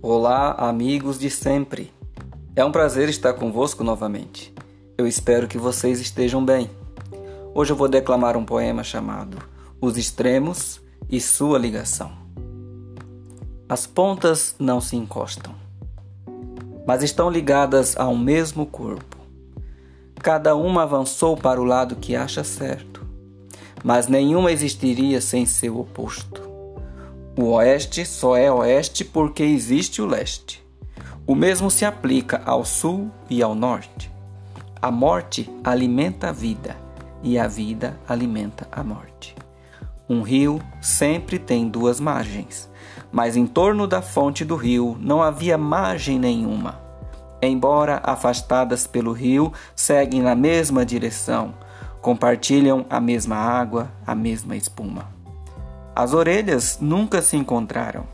Olá, amigos de sempre. É um prazer estar convosco novamente. Eu espero que vocês estejam bem. Hoje eu vou declamar um poema chamado Os Extremos e Sua Ligação. As pontas não se encostam, mas estão ligadas a um mesmo corpo. Cada uma avançou para o lado que acha certo, mas nenhuma existiria sem seu oposto. O oeste só é oeste porque existe o leste. O mesmo se aplica ao sul e ao norte. A morte alimenta a vida e a vida alimenta a morte. Um rio sempre tem duas margens, mas em torno da fonte do rio não havia margem nenhuma. Embora afastadas pelo rio, seguem na mesma direção, compartilham a mesma água, a mesma espuma. As orelhas nunca se encontraram,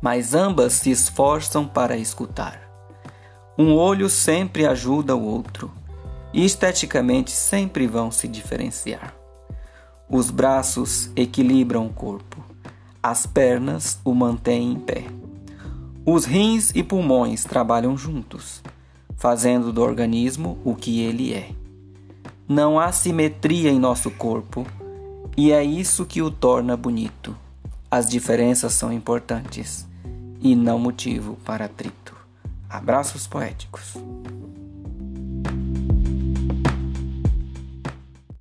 mas ambas se esforçam para escutar. Um olho sempre ajuda o outro, e esteticamente sempre vão se diferenciar. Os braços equilibram o corpo, as pernas o mantêm em pé. Os rins e pulmões trabalham juntos, fazendo do organismo o que ele é. Não há simetria em nosso corpo e é isso que o torna bonito. As diferenças são importantes e não motivo para atrito. Abraços poéticos.